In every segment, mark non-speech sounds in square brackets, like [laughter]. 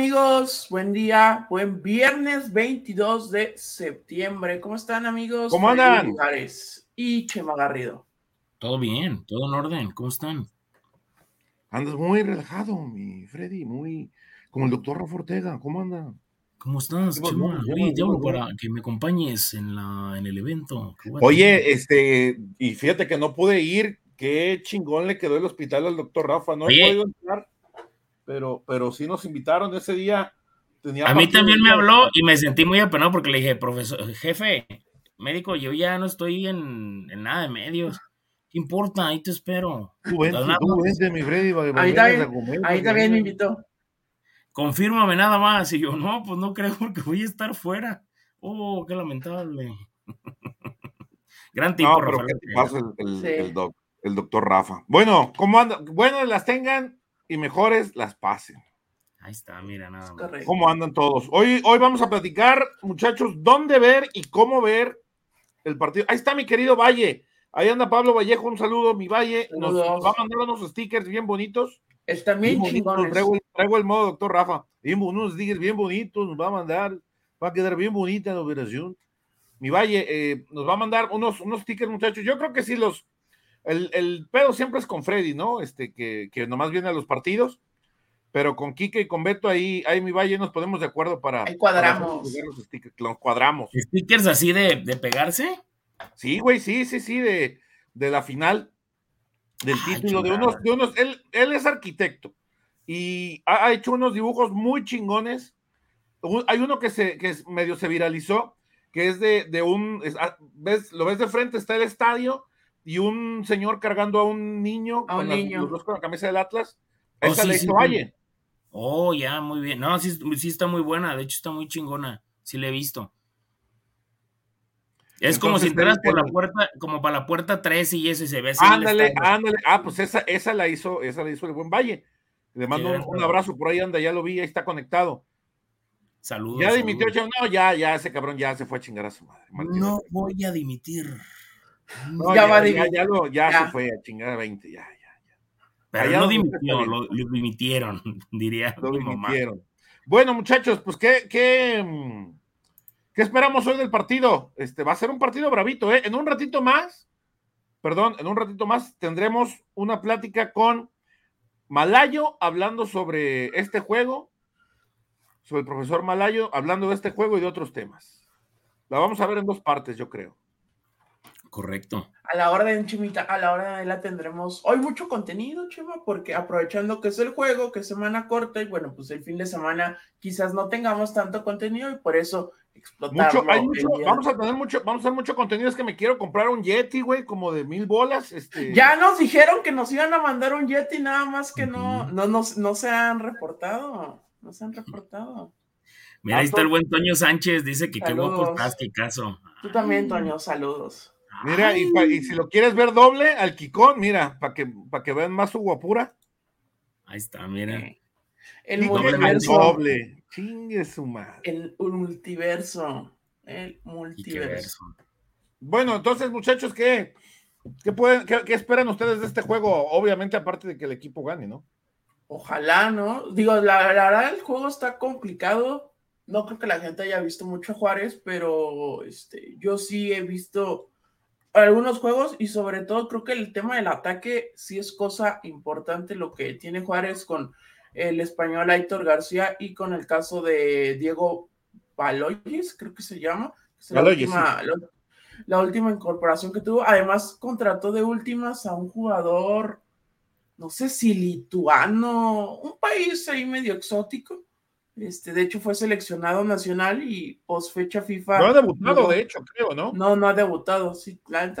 amigos, buen día, buen viernes 22 de septiembre. ¿Cómo están amigos? ¿Cómo andan? Y Chema Garrido. Todo bien, todo en orden, ¿cómo están? Andas muy relajado, mi Freddy, muy como el doctor Rafa Ortega, ¿cómo anda? ¿Cómo estás, Chema? Oye, te hablo para que me acompañes en, la, en el evento. Oye, este, y fíjate que no pude ir, qué chingón le quedó el hospital al doctor Rafa, no he podido entrar pero, pero sí nos invitaron ese día. a mí también me habló y me sentí muy apenado porque le dije, profesor, jefe, médico, yo ya no estoy en, nada de medios. ¿Qué importa? Ahí te espero. Tú vente, tú mi Freddy. Ahí también, ahí también me invitó. Confírmame nada más. Y yo, no, pues no creo porque voy a estar fuera. Oh, qué lamentable. [laughs] Gran tipo, no, pero ¿qué te pasa el, el, el, doctor Rafa? Bueno, ¿cómo anda? Bueno, las tengan y mejores las pasen. Ahí está, mira, nada más. ¿Cómo andan todos? Hoy, hoy vamos a platicar, muchachos, dónde ver y cómo ver el partido. Ahí está mi querido Valle. Ahí anda Pablo Vallejo, un saludo, mi Valle. Nos, va a mandar unos stickers bien bonitos. Están bien chingones. Traigo, el modo, doctor Rafa. unos stickers bien bonitos, nos va a mandar. Va a quedar bien bonita la operación. Mi Valle eh, nos va a mandar unos, unos stickers, muchachos. Yo creo que sí los, el, el, pedo siempre es con Freddy, ¿no? Este, que, que nomás viene a los partidos, pero con Kike y con Beto ahí, ahí mi valle nos ponemos de acuerdo para. Ahí cuadramos. los, stickers, los cuadramos. ¿Stickers así de, de pegarse? Sí, güey, sí, sí, sí, de, de la final del título, de unos, de unos, él, él es arquitecto y ha, hecho unos dibujos muy chingones. Hay uno que se, que medio se viralizó, que es de, de un, ah, ves, lo ves de frente, está el estadio y un señor cargando a un niño, con, los dos con la camisa del Atlas. Oh, Esa le hizo Valle. Oh, ya, muy bien. No, sí, sí está muy buena, de hecho está muy chingona. Sí la he visto. Es como si entras por la puerta, como para la puerta 3 y eso y se ve así. Ándale, ándale. Ah, pues esa, esa la hizo, esa la hizo el buen Valle. Le mando un, abrazo por ahí, anda, ya lo vi, ahí está conectado. Saludos. Ya dimitió, no, ya, ya, ese cabrón ya se fue a chingar a su madre. No voy a dimitir ya, va ya, ya, lo, ya, se fue a chingar a 20, ya, ya, ya. Pero no dimitió, lo, dimitieron, [laughs] diría. Lo dimitieron. Bueno, muchachos, pues qué, qué, mm, qué esperamos hoy del partido. Este va a ser un partido bravito, ¿eh? En un ratito más, perdón, en un ratito más tendremos una plática con Malayo hablando sobre este juego, sobre el profesor Malayo hablando de este juego y de otros temas. La vamos a ver en dos partes, yo creo. Correcto. A la hora de Chimita, a la hora de la tendremos hoy mucho contenido, Chema, porque aprovechando que es el juego, que es semana corta, y bueno, pues el fin de semana quizás no tengamos tanto contenido y por eso explotar. vamos a tener mucho, vamos a hacer mucho contenido. Es que me quiero comprar un Yeti, güey, como de mil bolas. Este... Ya nos dijeron que nos iban a mandar un Yeti, nada más que no, no, no, no se han reportado. No se han reportado. Mira, ahí está el buen Toño Sánchez, dice que qué guapo estás, qué caso. Tú también, Toño, saludos. Mira, y, si lo quieres ver doble, al Kikón, mira, para que, para que vean más su guapura. Ahí está, mira. El multiverso. Doble. Chingue su madre. El multiverso. El multiverso. Bueno, entonces, muchachos, ¿qué, qué, pueden, qué, esperan ustedes de este juego? Obviamente, aparte de que el equipo gane, ¿no? Ojalá, ¿no? Digo, la, la verdad, el juego está complicado. No creo que la gente haya visto mucho a Juárez, pero este, yo sí he visto algunos juegos y sobre todo creo que el tema del ataque sí es cosa importante lo que tiene Juárez con el español Aitor García y con el caso de Diego Baloyes, creo que se llama. la, última, la, última incorporación que tuvo. Además, contrató de últimas a un jugador, no sé si lituano, un país ahí medio exótico. Este, de hecho, fue seleccionado nacional y post fecha FIFA. No ha debutado, de hecho, creo, ¿no? No, no ha debutado. Sí, la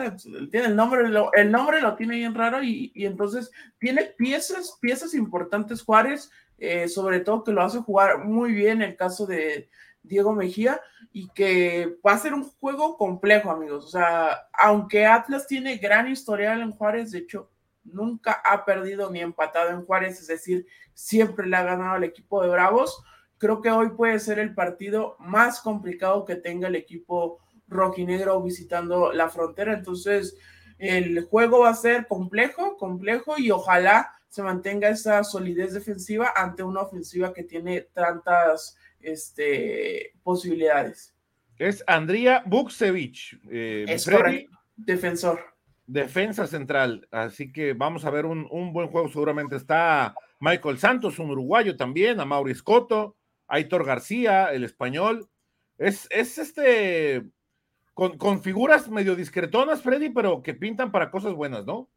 tiene el nombre, lo, el nombre lo tiene bien raro y, entonces tiene piezas, piezas importantes Juárez, eh, sobre todo que lo hace jugar muy bien el caso de Diego Mejía y que va a ser un juego complejo, amigos. O sea, aunque Atlas tiene gran historial en Juárez, de hecho, nunca ha perdido ni empatado en Juárez, es decir, siempre le ha ganado al equipo de Bravos Creo que hoy puede ser el partido más complicado que tenga el equipo rojinegro visitando la frontera. Entonces, el juego va a ser complejo, complejo y ojalá se mantenga esa solidez defensiva ante una ofensiva que tiene tantas este, posibilidades. Es Andrea Buksevich. Eh, es correcto, defensor. Defensa central, así que vamos a ver un, un, buen juego. Seguramente está Michael Santos, un uruguayo también, a Mauri Scotto, Aitor García, el español. Es, es este con, con, figuras medio discretonas, Freddy, pero que pintan para cosas buenas, ¿no?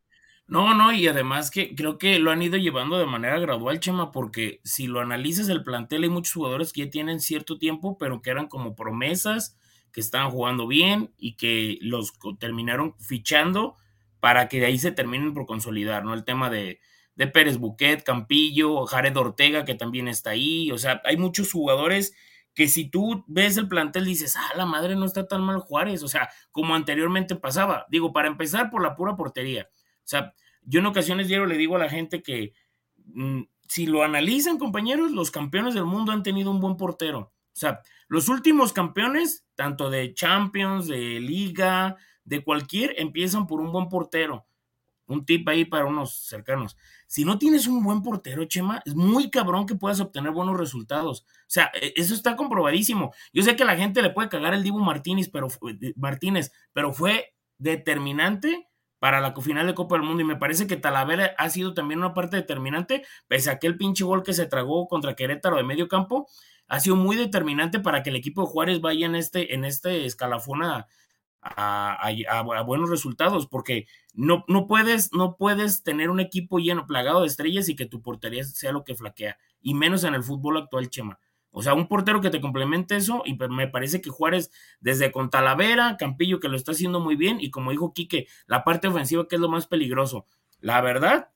No, no, y además que creo que lo han ido llevando de manera gradual, Chema, porque si lo analizas el plantel, hay muchos jugadores que ya tienen cierto tiempo, pero que eran como promesas, que estaban jugando bien y que los terminaron fichando para que de ahí se terminen por consolidar, ¿no? El tema de, de Pérez Buquet, Campillo, Jared Ortega, que también está ahí, o sea, hay muchos jugadores que si tú ves el plantel dices, ah, la madre no está tan mal Juárez, o sea, como anteriormente pasaba. Digo, para empezar por la pura portería. O sea, yo en ocasiones le digo a la gente que mm, si lo analizan, compañeros, los campeones del mundo han tenido un buen portero. O sea, los últimos campeones, tanto de Champions, de Liga, de cualquier, empiezan por un buen portero. Un tip ahí para unos cercanos. Si no tienes un buen portero, Chema, es muy cabrón que puedas obtener buenos resultados. O sea, e, eso está comprobadísimo. Yo sé que la gente le puede cagar el Dibu Martínez, pero, Martínez, pero fue determinante para la final de Copa del Mundo y me parece que Talavera ha sido también una parte determinante, pese a aquel pinche gol que se tragó contra Querétaro de medio campo, ha sido muy determinante para que el equipo de Juárez vaya en este, en este escalafón a, buenos resultados, porque no, no, puedes, no puedes tener un equipo lleno, plagado de estrellas y que tu portería sea lo que flaquea, y menos en el fútbol actual, Chema. O sea, un portero que te complemente eso, y me parece que Juárez, desde con Talavera, Campillo, que lo está haciendo muy bien, y como dijo Quique, la parte ofensiva que es lo más peligroso. La verdad,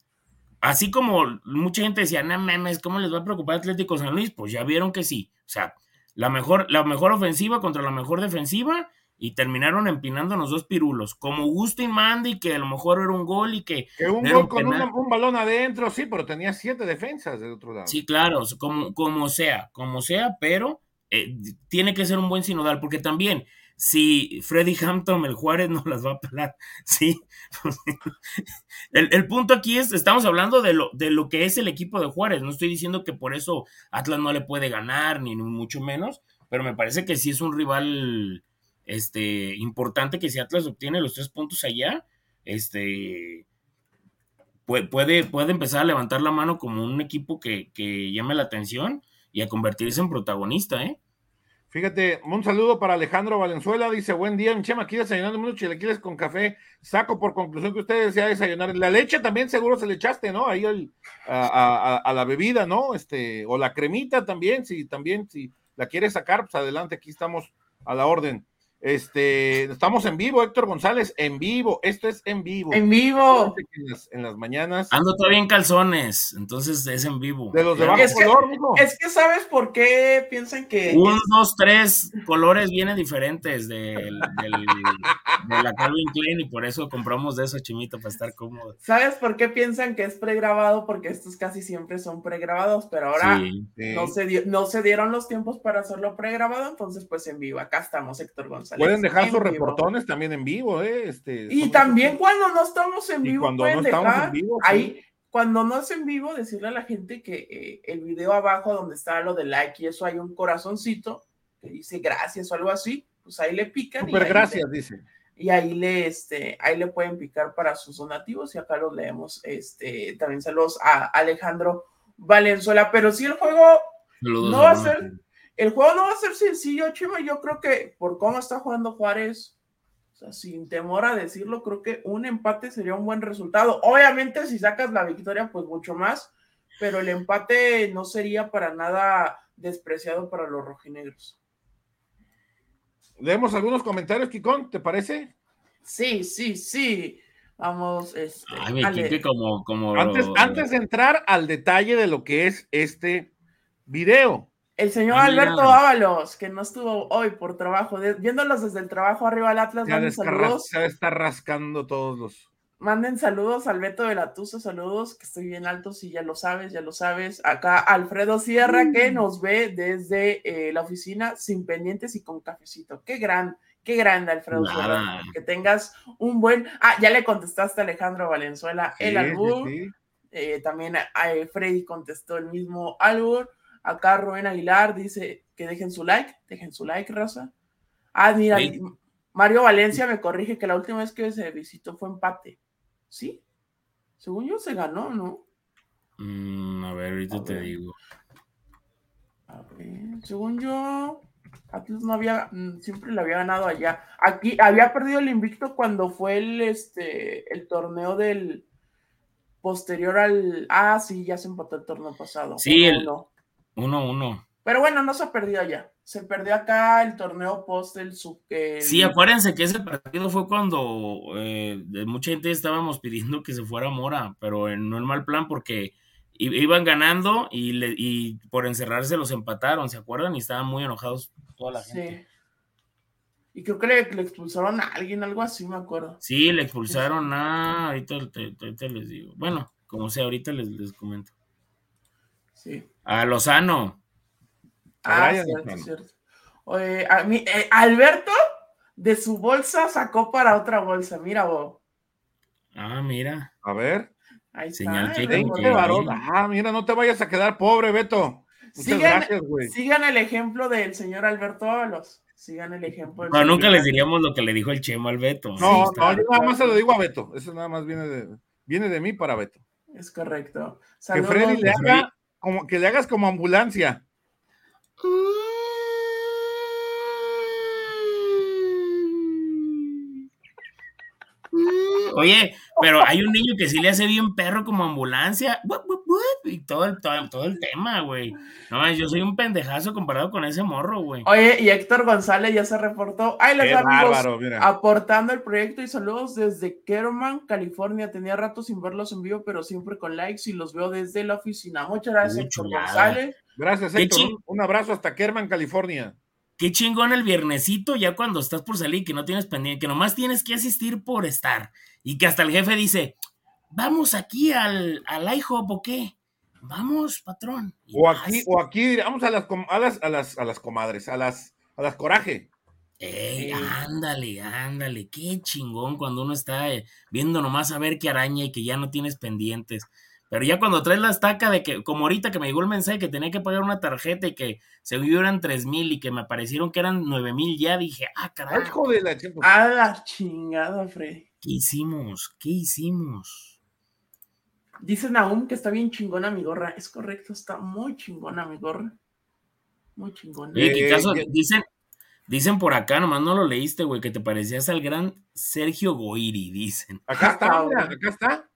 así como mucha gente decía, no memes, ¿cómo les va a preocupar Atlético San Luis? Pues ya vieron que sí. O sea, la mejor, la mejor ofensiva contra la mejor defensiva, y terminaron empinándonos dos pirulos, como gusto y manda y que a lo mejor era un gol y que... Que un gol con un balón adentro, sí, pero tenía siete defensas del otro lado. Sí, claro, como, como sea, como sea, pero eh, tiene que ser un buen sinodal, porque también si Freddy Hampton, el Juárez, [laughs] no las va a pelar, sí. [laughs] el, el, punto aquí es, estamos hablando de lo, de lo que es el equipo de Juárez, no estoy diciendo que por eso Atlas no le puede ganar, ni mucho menos, pero me parece que sí es un rival este, importante que si Atlas obtiene los tres puntos allá, este, puede, puede, empezar a levantar la mano como un equipo que, que llame la atención y a convertirse en protagonista, ¿eh? Fíjate, un saludo para Alejandro Valenzuela, dice, buen día, mi chema, aquí desayunando unos chilequiles con café, saco por conclusión que ustedes ya desayunar, la leche también seguro se le echaste, ¿no? Ahí a, a, la bebida, ¿no? Este, o la cremita también, si también, si la quieres sacar, pues adelante, aquí estamos a la orden. Este, estamos en vivo, Héctor González, en vivo. Esto es en vivo. En vivo. En las, mañanas. Ando todavía en calzones, entonces es en vivo. De los de bajo es color, que, Es que sabes por qué piensan que. Un, dos, tres colores vienen diferentes de, la Calvin Klein y por eso compramos de eso, Chimito, para estar cómodo. ¿Sabes por qué piensan que es pregrabado? Porque estos casi siempre son pregrabados, pero ahora No, se no se dieron los tiempos para hacerlo pregrabado, entonces pues en vivo. Acá estamos, Héctor González. Pueden dejar sus reportones también en vivo, ¿eh? Este, y también cuando no estamos en vivo, cuando pueden no dejar en vivo, ahí, cuando no es en vivo, decirle a la gente que eh, el video abajo donde está lo de like y eso hay un corazoncito que dice gracias o algo así, pues ahí le pican. Super gracias, dice. Y ahí le, este, ahí le pueden picar para sus donativos y acá los leemos. Este, también saludos a Alejandro Valenzuela, pero si el juego no va a ser el juego no va a ser sencillo, Chima. Yo creo que por cómo está jugando Juárez, o sea, sin temor a decirlo, creo que un empate sería un buen resultado. Obviamente, si sacas la victoria, pues mucho más, pero el empate no sería para nada despreciado para los rojinegros. Leemos algunos comentarios, Kikón, ¿te parece? Sí, sí, sí. Vamos, este, Ay, como, como... Antes, antes de entrar al detalle de lo que es este video, el señor Alberto Ábalos, que no estuvo hoy por trabajo, viéndolos desde el trabajo arriba al Atlas, manden saludos. Se está rascando todos los. Manden saludos al Beto de la Tusa, saludos, que estoy bien alto, si ya lo sabes, ya lo sabes. Acá Alfredo Sierra, que mm. nos ve desde eh, la oficina sin pendientes y con cafecito. Qué gran, qué grande, Alfredo Sierra. Que tengas un buen. Ah, ya le contestaste a Alejandro Valenzuela, el albur. Eh, también a, Freddy contestó el mismo algo. Acá Rubén Aguilar dice que dejen su like, dejen su like, raza. Ah, mira, Mario Valencia me corrige que la última vez que se visitó fue empate. ¿Sí? Según yo se ganó, ¿no? Mm, a ver, ahorita te digo. A ver, según yo, Atlas no había, mm, siempre le había ganado allá. Aquí había perdido el invicto cuando fue el, este, el torneo del posterior al. Ah, sí, ya se empató el torneo pasado. Sí, el 1-1. Pero bueno, no se perdido allá. Se perdió acá el torneo post del sub. Sí, acuérdense que ese partido fue cuando eh, mucha gente estábamos pidiendo que se fuera Mora, pero no el mal plan porque iban ganando y, y por encerrarse los empataron, ¿se acuerdan? Y estaban muy enojados toda la gente. Sí. Y creo que le, expulsaron a alguien, algo así, me acuerdo. Sí, le expulsaron a. Ahorita, les digo. Bueno, como sea, ahorita les, les comento. Sí. A Lozano. Ah, cierto, cierto. Oye, a mí, eh, Alberto de su bolsa sacó para otra bolsa. Mira, vos. Ah, mira. A ver. Ahí Señal Ah, mira, no te vayas a quedar pobre, Beto. Muchas sigan, gracias, güey. Sigan el ejemplo del señor Alberto Ábalos. Sigan el ejemplo. No, nunca les diríamos lo que le dijo el Chemo al Beto. No, no, yo nada más se lo digo a Beto. Eso nada más viene de, viene de mí para Beto. Es correcto. que Freddy le haga como que le hagas como ambulancia. Oye, pero hay un niño que sí le hace bien perro como ambulancia. Y todo el, todo, el tema, güey. No, yo soy un pendejazo comparado con ese morro, güey. Oye, y Héctor González ya se reportó. Ay, los amigos aportando el proyecto y saludos desde Kerman, California. Tenía rato sin verlos en vivo, pero siempre con likes y los veo desde la oficina. Muchas gracias, Héctor González. Gracias, Héctor. Un abrazo hasta Kerman, California qué chingón el viernesito, ya cuando estás por salir, que no tienes pendiente, que nomás tienes que asistir por estar. Y que hasta el jefe dice, vamos aquí al, al IHOP o qué. Vamos, patrón. o aquí, o aquí, vamos a las, a las, a las, a las comadres, a las, a las coraje. Ey, ándale, ándale, qué chingón cuando uno está eh, viendo nomás a ver qué araña y que ya no tienes pendientes. Pero ya cuando traes la estaca de que, como ahorita que me llegó el mensaje que tenía que pagar una tarjeta y que se eran tres mil y que me parecieron que eran nueve mil, ya dije, ah, carajo. de la A la chingada, Freddy. ¿Qué hicimos? ¿Qué hicimos? Dicen aún que está bien chingona mi gorra. Es correcto, está muy chingona mi gorra. Muy chingona. ¿qué caso? Dicen, dicen por acá, nomás no lo leíste, güey, que te parecías al gran Sergio Goiri, dicen. Acá está, mira, acá está.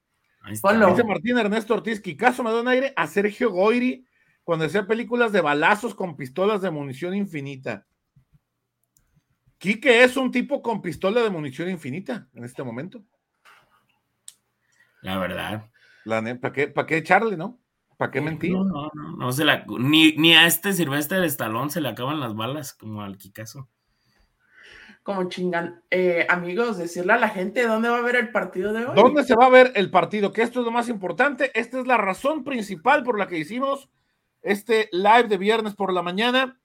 Dice Martín Ernesto Ortiz, caso me da un aire a Sergio Goiri cuando hacía películas de balazos con pistolas de munición infinita. Quique es un tipo con pistola de munición infinita en este momento. La verdad. ¿Para qué, qué echarle, no? ¿Para qué mentir? No, no, no, no se la, ni, ni a este Silvestre de Estalón se le acaban las balas como al Kikazo como chingan. Eh, amigos, decirle a la gente dónde va a ver el partido de hoy. ¿Dónde se va a ver el partido? Que esto es lo más importante. Esta es la razón principal por la que hicimos este live de viernes por la mañana.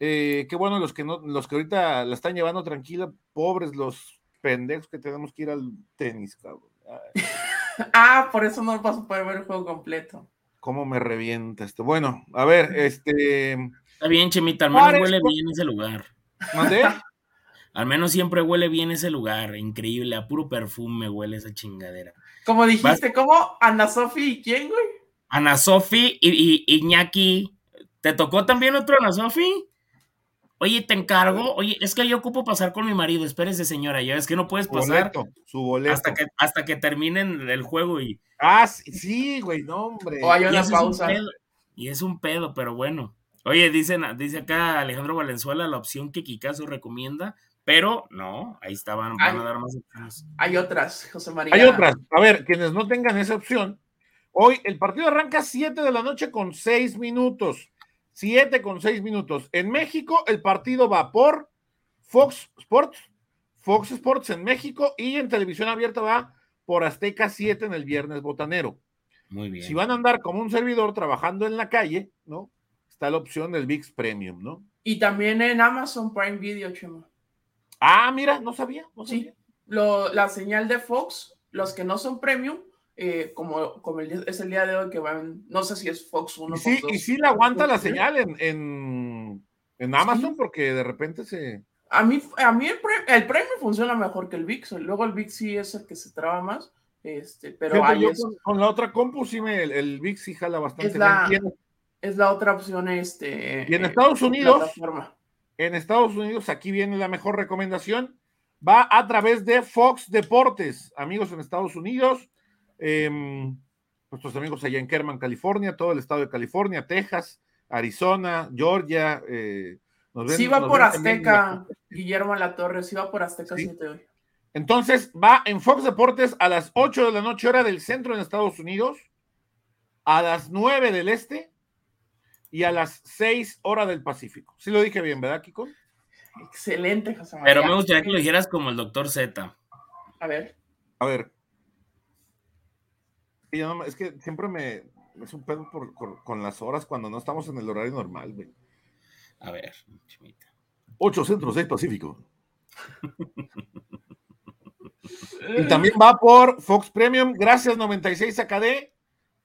Eh, qué bueno los que no, los que ahorita la están llevando tranquila, pobres los pendejos que tenemos que ir al tenis, cabrón. [laughs] ah, por eso no vas a poder ver el juego completo. ¿Cómo me revienta esto? Bueno, a ver, este. Está bien, Chemita, al menos huele bien ese lugar. ¿Mandé? [laughs] Al menos siempre huele bien ese lugar, increíble, a puro perfume huele esa chingadera. Como dijiste, ¿cómo? ¿Ana Sofi y quién, güey? Ana Sofi y, Iñaki. ¿Te tocó también otro Ana Sofi? Oye, te encargo. Oye, es que yo ocupo pasar con mi marido. Espérese, señora. Ya ves que no puedes pasar. su boleto. Hasta que, hasta que terminen el juego y. Ah, sí, güey, no, hombre. O hay una pausa. y es un pedo, pero bueno. Oye, dicen, dice acá Alejandro Valenzuela la opción que Kikazo recomienda pero no, ahí estaban, van a dar más opciones. Hay otras, José María. Hay otras. A ver, quienes no tengan esa opción, hoy el partido arranca 7 de la noche con 6 minutos. 7 con 6 minutos. En México, el partido va por Fox Sports, Fox Sports en México y en televisión abierta va por Azteca 7 en el viernes botanero. Muy bien. Si van a andar como un servidor trabajando en la calle, ¿no? Está la opción del VIX Premium, ¿no? Y también en Amazon Prime Video, Chema. Ah, mira, no sabía. No sí, Lo, la señal de Fox, los que no son premium, eh, como, como el, es el día de hoy que van, no sé si es Fox 1. Y sí, y sí le aguanta la señal en, en, Amazon porque de repente se... A mí, a mí el, el premio funciona mejor que el VIX, luego el VIX sí es el que se traba más, este, pero con, la otra compu sí me, el, el VIX sí jala bastante. Es la, es la otra opción este, y en Estados Unidos, en Estados Unidos, aquí viene la mejor recomendación, va a través de Fox Deportes, amigos en Estados Unidos, eh, nuestros amigos allá en Kerman, California, todo el estado de California, Texas, Arizona, Georgia. Eh, sí va por Azteca, Guillermo La Torre, sí va por Azteca sí. hoy. Entonces va en Fox Deportes a las 8 de la noche, hora del centro en Estados Unidos, a las 9 del este y a las 6 hora del Pacífico. Sí lo dije bien, ¿verdad, Kiko? Excelente, José María. Pero me gustaría que lo dijeras como el doctor Z. A ver. A ver es que siempre me es un pedo con las horas cuando no estamos en el horario normal, güey. A ver, chimita. 8 centros del Pacífico. [laughs] y también va por Fox Premium. Gracias, 96 AKD.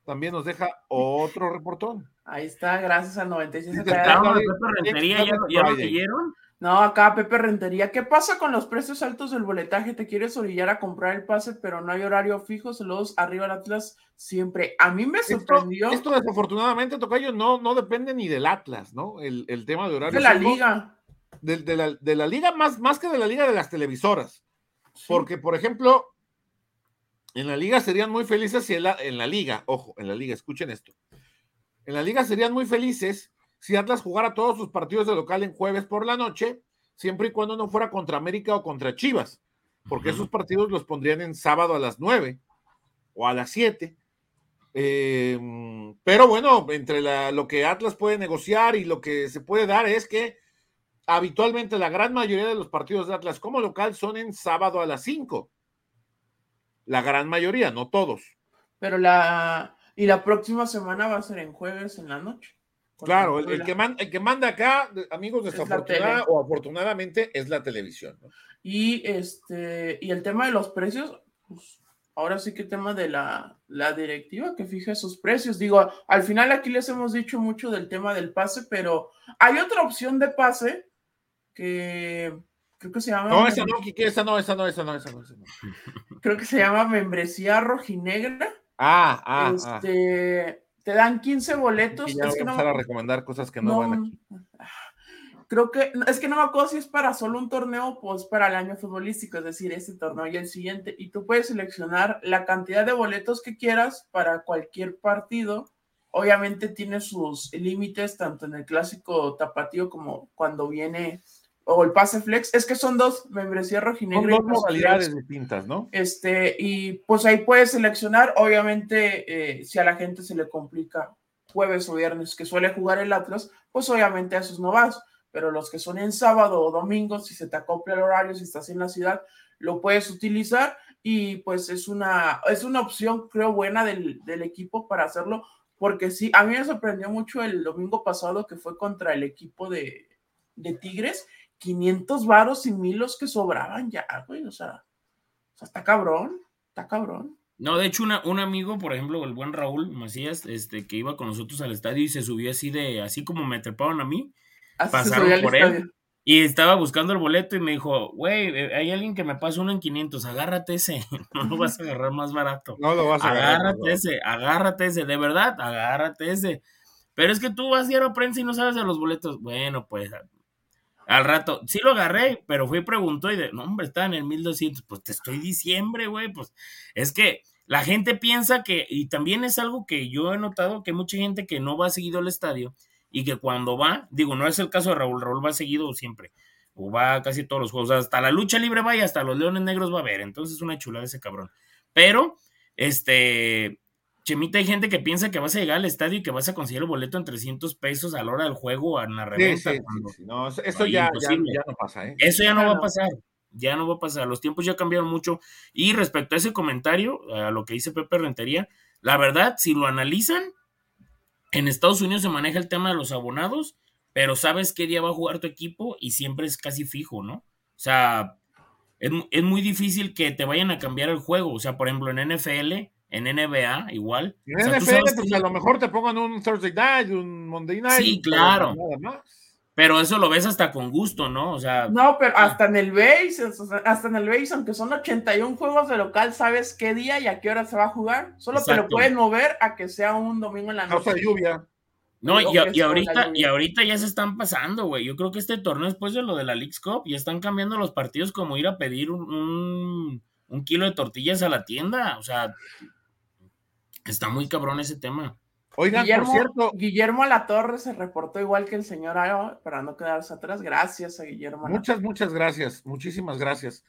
También nos deja otro reportón. Ahí está, gracias al 96 AKD. ¿Ya, ya lo leyeron? No, acá Pepe Rentería. ¿Qué pasa con los precios altos del boletaje? Te quieres orillar a comprar el pase, pero no hay horario fijo. Saludos arriba al Atlas siempre. A mí me sorprendió. Esto, desafortunadamente, Tocayo, no, no depende ni del Atlas, ¿no? El, tema de horario. De la liga. De, la, liga, más, más que de la liga de las televisoras. Porque, por ejemplo, en la liga serían muy felices si en la, en la liga, ojo, en la liga, escuchen esto. En la liga serían muy felices si Atlas jugara todos sus partidos de local en jueves por la noche, siempre y cuando no fuera contra América o contra Chivas, porque esos partidos los pondrían en sábado a las 9 o a las 7. Em, pero bueno, entre lo que Atlas puede negociar y lo que se puede dar es que habitualmente la gran mayoría de los partidos de Atlas como local son en sábado a las 5. La gran mayoría, no todos. Pero la... Y la próxima semana va a ser en jueves en la noche. Claro, el, que manda, el, que manda, acá, amigos, desafortunadamente o afortunadamente, es la televisión. Y este, y el tema de los precios, pues ahora sí que tema de la, la directiva que fija esos precios. Digo, al final aquí les hemos dicho mucho del tema del pase, pero hay otra opción de pase que creo que se llama. No, esa no, esa no, esa no, esa no, esa no. [laughs] Creo que se llama membresía rojinegra. Ah, ah, ah. este, te dan 15 boletos. es que no a recomendar cosas que no, van aquí. [laughs] Creo que es que no me acuerdo si es para solo un torneo pues para el año futbolístico, es decir, este torneo y el siguiente. Y tú puedes seleccionar la cantidad de boletos que quieras para cualquier partido. Obviamente tiene sus límites, tanto en el clásico tapatío como cuando viene o el pase flex, es que son dos membresías rojinegra. Son dos modalidades distintas, ¿no? Este, y pues ahí puedes seleccionar, obviamente, eh, si a la gente se le complica jueves o viernes que suele jugar el Atlas, pues obviamente a esos no vas, pero los que son en sábado o domingo, si se te acopla el horario, si estás en la ciudad, lo puedes utilizar y pues es una, es una opción, creo, buena del, del equipo para hacerlo, porque sí, a mí me sorprendió mucho el domingo pasado que fue contra el equipo de, de Tigres 500 varos y mil los que sobraban ya, güey, o sea, o sea, está cabrón, está cabrón. No, de hecho, una, un amigo, por ejemplo, el buen Raúl Macías, este, que iba con nosotros al estadio y se subió así de, así como me treparon a mí, pasaron por él. Y estaba buscando el boleto y me dijo, güey, eh, hay alguien que me pasa uno en 500, agárrate ese, [laughs] no lo vas a agarrar más barato. No lo vas a agarrar. Agárrate ese, agárrate ese, de verdad, agárrate ese. Pero es que tú vas a ir a prensa y no sabes de los boletos. Bueno, pues al rato, sí lo agarré, pero fui y preguntó y de, no, hombre, está en el 1200. Pues te estoy diciembre, güey. Pues es que la gente piensa que, y también es algo que yo he notado que mucha gente que no va seguido al estadio y que cuando va, digo, no es el caso de Raúl, Raúl va seguido siempre, o va casi todos los juegos, hasta la lucha libre va y hasta los Leones Negros va a ver, entonces es una chulada ese cabrón. Pero, este, Chemita, hay gente que piensa que vas a llegar al estadio y que vas a conseguir el boleto en 300 pesos a la hora del juego a la reventa. no, eso ya, no pasa. ¿eh? Eso ya no va a pasar. Ya no va a pasar. Los tiempos ya cambiaron mucho. Y respecto a ese comentario, a lo que dice Pepe Rentería, la verdad, si lo analizan, en Estados Unidos se maneja el tema de los abonados, pero sabes qué día va a jugar tu equipo y siempre es casi fijo, ¿no? O sea, es, es muy difícil que te vayan a cambiar el juego. O sea, por ejemplo, en NFL en NBA igual. En NFL, pues a lo mejor te pongan un Thursday night, un Monday night. Sí, claro. Pero eso lo ves hasta con gusto, ¿no? O sea. No, pero hasta en el base, hasta en el base, aunque son 81 juegos de local, sabes qué día y a qué hora se va a jugar. Solo te lo pueden mover a que sea un domingo en la noche. Causa de lluvia. No, y, ahorita, y ahorita ya se están pasando, güey. Yo creo que este torneo, después de lo de la League's Cup, ya están cambiando los partidos como ir a pedir un, un kilo de tortillas a la tienda. O sea, Está muy cabrón ese tema. Oigan, Guillermo, por cierto. Guillermo Alatorre se reportó igual que el señor Ayo, para no quedarse atrás. Gracias a Guillermo. Muchas, muchas gracias. Muchísimas gracias.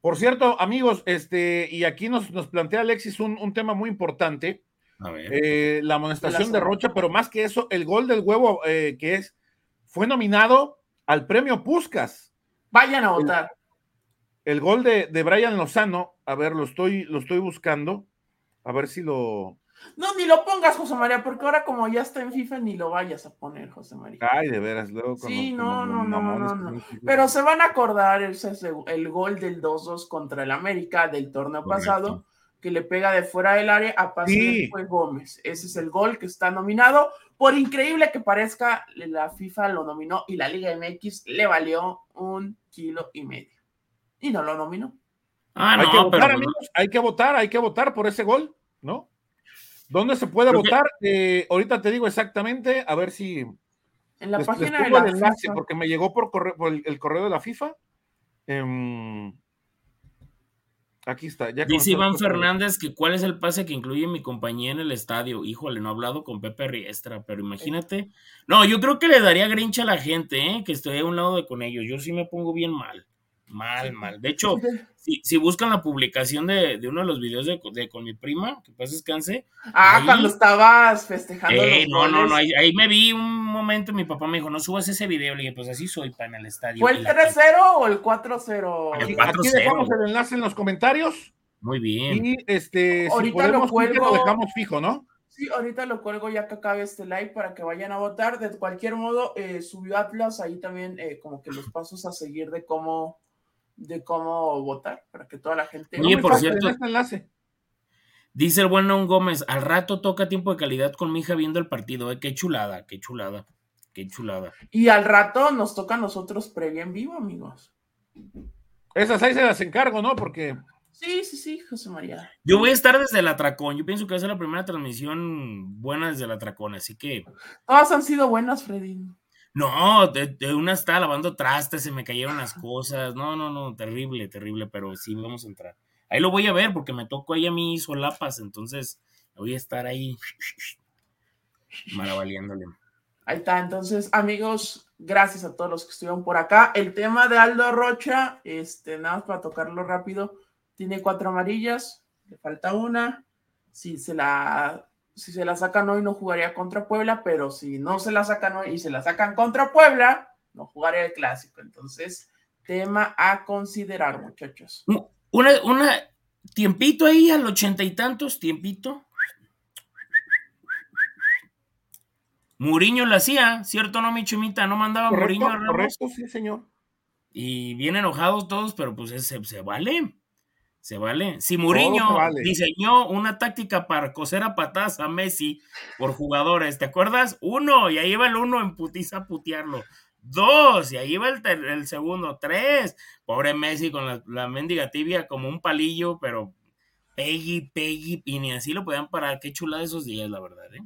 Por cierto, amigos, este, y aquí nos, nos plantea Alexis un, tema muy importante. A ver. Eh, la amonestación de Rocha, pero más que eso, el gol del huevo eh, que es, fue nominado al premio Puscas. Vayan a votar. El, gol de, de Brian Lozano, a ver, lo estoy, lo estoy buscando. A ver si lo. No, ni lo pongas, José María, porque ahora como ya está en FIFA, ni lo vayas a poner, José María. Ay, de veras, luego con Sí, no, no, no, no, no, Pero se van a acordar el, el gol del 2-2 contra el América del torneo pasado, que le pega de fuera del área a Pase Gómez. Ese es el gol que está nominado. Por increíble que parezca, la FIFA lo nominó y la Liga MX le valió un kilo y medio. Y no lo nominó. Ah, hay que votar, amigos, hay que votar, hay que votar por ese gol, ¿no? ¿Dónde se puede votar? Eh, ahorita te digo exactamente, a ver si. En la página de la enlace, porque me llegó por, correo, el, correo de la FIFA. Em, aquí está. Dice Iván Fernández que cuál es el pase que incluye mi compañía en el estadio. Híjole, no he hablado con Pepe Riestra, pero imagínate. No, yo creo que le daría grincha a la gente, ¿eh? que estoy a un lado de con ellos. Yo sí me pongo bien mal. Mal, mal. De hecho, si, buscan la publicación de, uno de los videos de, con mi prima, que paz descanse. Ah, cuando estabas festejando. Eh, no, no, no, ahí, me vi un momento, mi papá me dijo, no subas ese video. Le dije, pues así soy para en el estadio. ¿Fue el 3-0 o el 4-0? Aquí dejamos el enlace en los comentarios. Muy bien. Y este, si podemos, lo, dejamos fijo, ¿no? Sí, ahorita lo cuelgo ya que acabe este live para que vayan a votar. De cualquier modo, eh, subió Atlas ahí también eh, como que los pasos a seguir de cómo de cómo votar para que toda la gente. Oye, por cierto, este enlace. Dice el buen Gómez, al rato toca tiempo de calidad con mi hija viendo el partido, ¿eh? qué chulada, qué chulada, qué chulada. Y al rato nos toca a nosotros previa en vivo, amigos. Esas ahí se las encargo, ¿no? Porque. Sí, sí, sí, José María. Yo voy a estar desde el Atracón. Yo pienso que va a ser la primera transmisión buena desde el Atracón, así que. Todas han sido buenas, Freddy. No, de, una estaba lavando trastes, se me cayeron las cosas. No, no, no, terrible, terrible, pero sí vamos a entrar. Ahí lo voy a ver porque me tocó ahí a mí solapas, entonces voy a estar ahí maravaliándole. Ahí está, entonces, amigos, gracias a todos los que estuvieron por acá. El tema de Aldo Rocha, este, nada más para tocarlo rápido, tiene cuatro amarillas, le falta una. Si se la si se la sacan hoy no jugaría contra Puebla, pero si no se la sacan hoy y se la sacan contra Puebla, no jugaría el clásico. Entonces, tema a considerar, muchachos. Una, una tiempito ahí al ochenta y tantos, tiempito. Muriño lo hacía, ¿cierto no, mi chumita? No mandaba Muriño a Correcto, sí, señor. Y bien enojados todos, pero pues se, se vale. Se vale. Si Mourinho diseñó una táctica para coser a patadas a Messi por jugadores, ¿te acuerdas? Uno, y ahí va el uno en putiza a putearlo. Dos, y ahí va el, el segundo. Tres, pobre Messi con la, la, mendiga tibia como un palillo, pero Peggy, Peggy, y ni así lo podían parar. Qué chulada esos días, la verdad, ¿eh?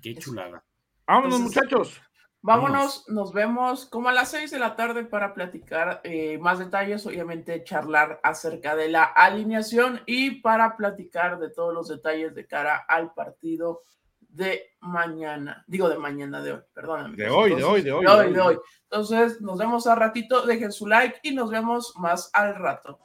Qué chulada. Vámonos, muchachos. Vámonos, nos vemos como a las seis de la tarde para platicar eh, más detalles, obviamente charlar acerca de la alineación y para platicar de todos los detalles de cara al partido de mañana, digo de mañana de hoy, perdón. De hoy, de hoy, de hoy. De hoy, de hoy. Entonces, nos vemos al ratito, dejen su like y nos vemos más al rato.